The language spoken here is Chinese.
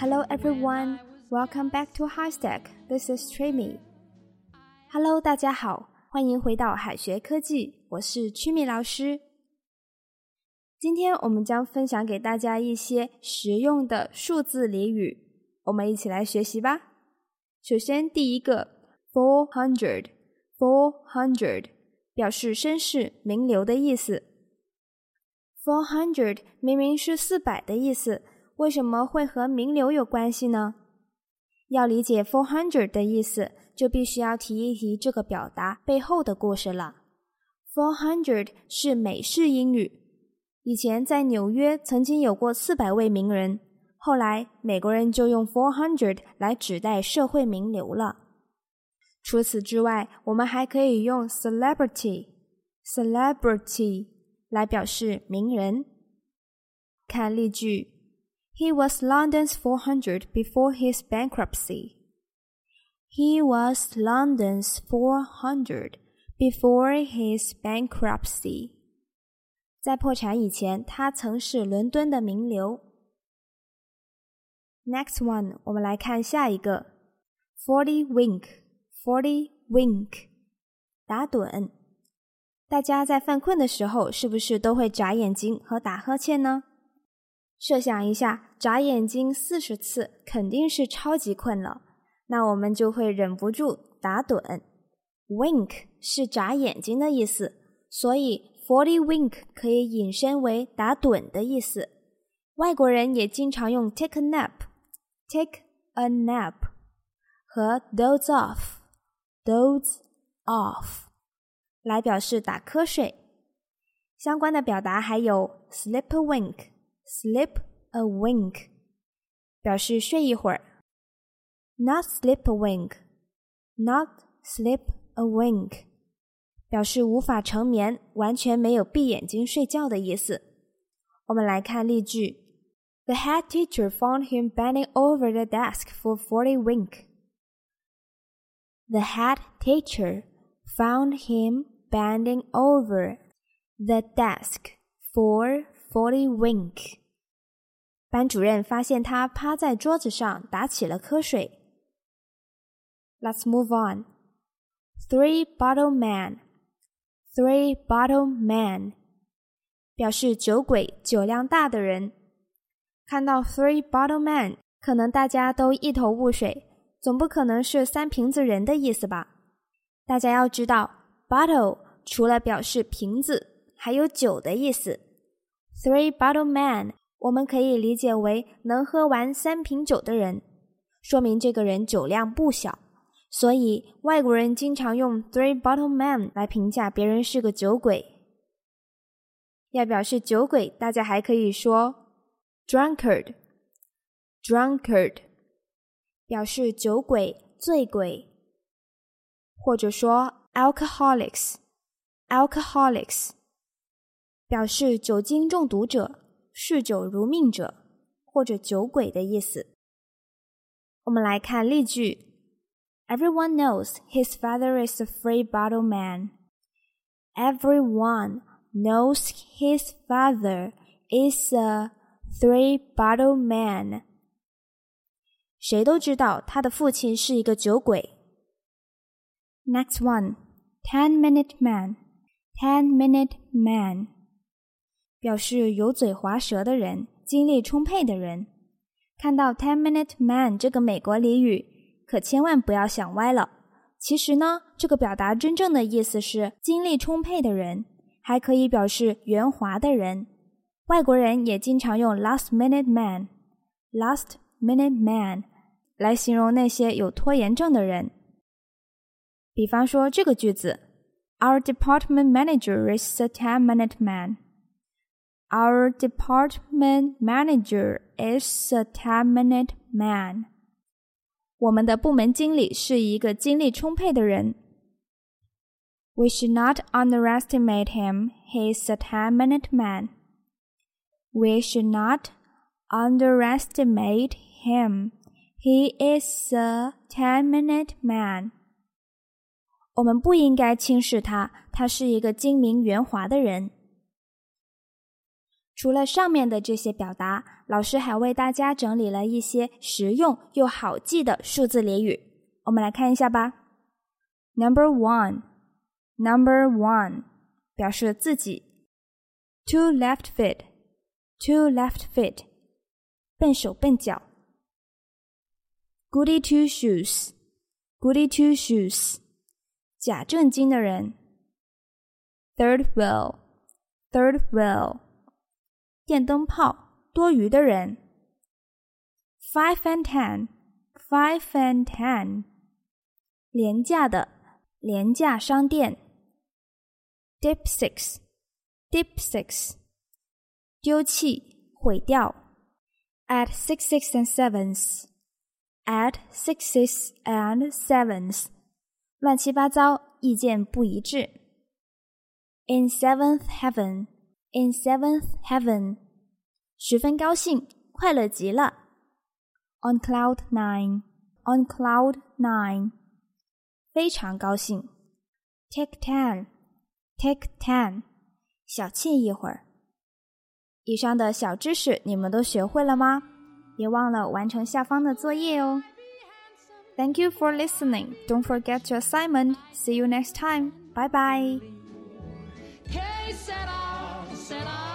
Hello everyone, welcome back to High Stack. This is Trimi. Hello，大家好，欢迎回到海学科技，我是曲米老师。今天我们将分享给大家一些实用的数字俚语，我们一起来学习吧。首先，第一个 four hundred，four hundred 表示绅士、名流的意思。Four hundred 明明是四百的意思。为什么会和名流有关系呢？要理解 four hundred 的意思，就必须要提一提这个表达背后的故事了。Four hundred 是美式英语，以前在纽约曾经有过四百位名人，后来美国人就用 four hundred 来指代社会名流了。除此之外，我们还可以用 celebrity，celebrity 来表示名人。看例句。He was London's 400 before his bankruptcy. He was London's 400 before his bankruptcy. 在破产以前，他曾是伦敦的名流。Next one，我们来看下一个，forty wink，forty wink，打盹。大家在犯困的时候，是不是都会眨眼睛和打呵欠呢？ 设想一下，眨眼睛四十次肯定是超级困了，那我们就会忍不住打盹。Wink 是眨眼睛的意思，所以 forty wink 可以引申为打盹的意思。外国人也经常用 take a nap，take a nap 和 doze off，doze off 来表示打瞌睡。相关的表达还有 sleep a wink。Sleep a wink，表示睡一会儿。Not sleep a wink，Not sleep a wink，表示无法成眠，完全没有闭眼睛睡觉的意思。我们来看例句：The head teacher found him bending over the desk for forty wink. The head teacher found him bending over the desk for Forty wink， 班主任发现他趴在桌子上打起了瞌睡。Let's move on. Three bottle man, three bottle man，表示酒鬼、酒量大的人。看到 three bottle man，可能大家都一头雾水，总不可能是三瓶子人的意思吧？大家要知道，bottle 除了表示瓶子，还有酒的意思。Three bottle man，我们可以理解为能喝完三瓶酒的人，说明这个人酒量不小。所以外国人经常用 three bottle man 来评价别人是个酒鬼。要表示酒鬼，大家还可以说 drunkard，drunkard，表示酒鬼、醉鬼，或者说 alcoholics，alcoholics。表示酒精中毒者、嗜酒如命者或者酒鬼的意思。我们来看例句：Everyone knows his father is a free bottle man. Everyone knows his father is a three bottle man. 谁都知道他的父亲是一个酒鬼。Next one, ten minute man, ten minute man. 表示油嘴滑舌的人，精力充沛的人。看到 ten minute man 这个美国俚语，可千万不要想歪了。其实呢，这个表达真正的意思是精力充沛的人，还可以表示圆滑的人。外国人也经常用 last minute man，last minute man 来形容那些有拖延症的人。比方说这个句子：Our department manager is a ten minute man。Our department manager is a ten-minute man. 我们的部门经理是一个精力充沛的人。We should not underestimate him. He's a ten-minute man. We should not underestimate him. He is a ten-minute man. 我们不应该轻视他，他是一个精明圆滑的人。 除了上面的这些表达，老师还为大家整理了一些实用又好记的数字俚语，我们来看一下吧。Number one，Number one，表示自己。Two left feet，Two left feet，笨手笨脚。Goody two shoes，Goody two shoes，假正经的人。Third wheel，Third wheel。电灯泡，多余的人。Five and ten, five and ten，廉价的，廉价商店。Dip six, dip six，丢弃，毁掉。At sixes and sevens, at sixes and sevens，乱七八糟，意见不一致。In seventh heaven。 In seventh heaven，十分高兴，快乐极了。On cloud nine，on cloud nine，非常高兴。Take ten，take ten，小憩一会儿。以上的小知识你们都学会了吗？别忘了完成下方的作业哦。Thank you for listening. Don't forget your assignment. See you next time. Bye bye. said I